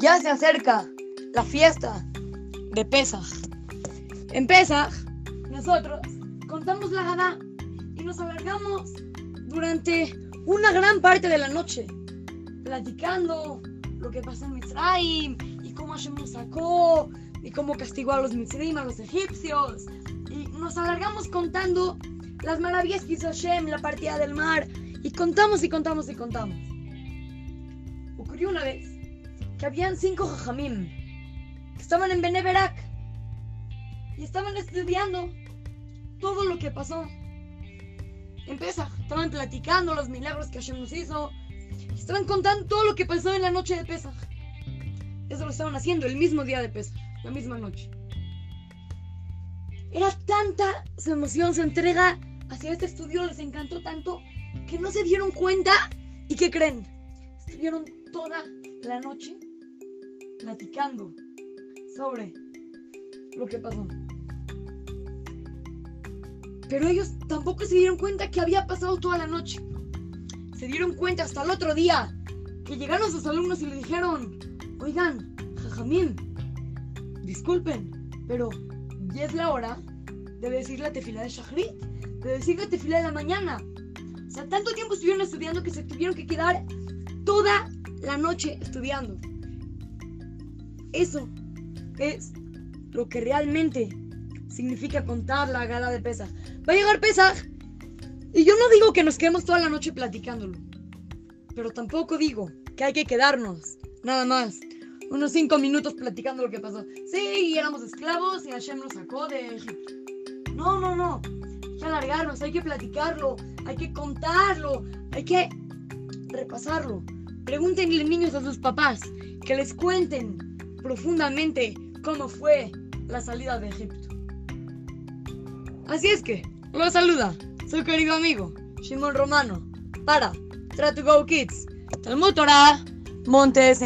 Ya se acerca la fiesta de Pesach. En Pesach, nosotros contamos la Hadá y nos alargamos durante una gran parte de la noche, platicando lo que pasó en Misraim y cómo Hashem nos sacó y cómo castigó a los Misraim, a los egipcios. Y nos alargamos contando las maravillas que hizo Hashem, la partida del mar. Y contamos y contamos y contamos. Ocurrió una vez que habían cinco jajamim que estaban en Beneberak y estaban estudiando todo lo que pasó. En Pesach, estaban platicando los milagros que Hashem nos hizo. Estaban contando todo lo que pasó en la noche de Pesach. Eso lo estaban haciendo el mismo día de Pesach, la misma noche. Era tanta su emoción, su entrega hacia este estudio, les encantó tanto que no se dieron cuenta y que creen. Estuvieron toda la noche platicando sobre lo que pasó. Pero ellos tampoco se dieron cuenta que había pasado toda la noche. Se dieron cuenta hasta el otro día que llegaron sus alumnos y le dijeron, oigan, jajamín, disculpen, pero ya es la hora de decir la tefila de Shahrit, de decir la tefila de la mañana. O sea, tanto tiempo estuvieron estudiando que se tuvieron que quedar toda la noche estudiando. Eso es lo que realmente significa contar la gala de Pesach. Va a llegar Pesach y yo no digo que nos quedemos toda la noche platicándolo, pero tampoco digo que hay que quedarnos nada más unos cinco minutos platicando lo que pasó. Sí, éramos esclavos y Hashem nos sacó de Egipto. No, no, no. Hay que alargarnos, hay que platicarlo, hay que contarlo, hay que repasarlo. Pregúntenle niños a sus papás que les cuenten profundamente cómo fue la salida de Egipto. Así es que, lo saluda su querido amigo Shimon Romano para Try to Go Kids, Talmud Torah, Montes.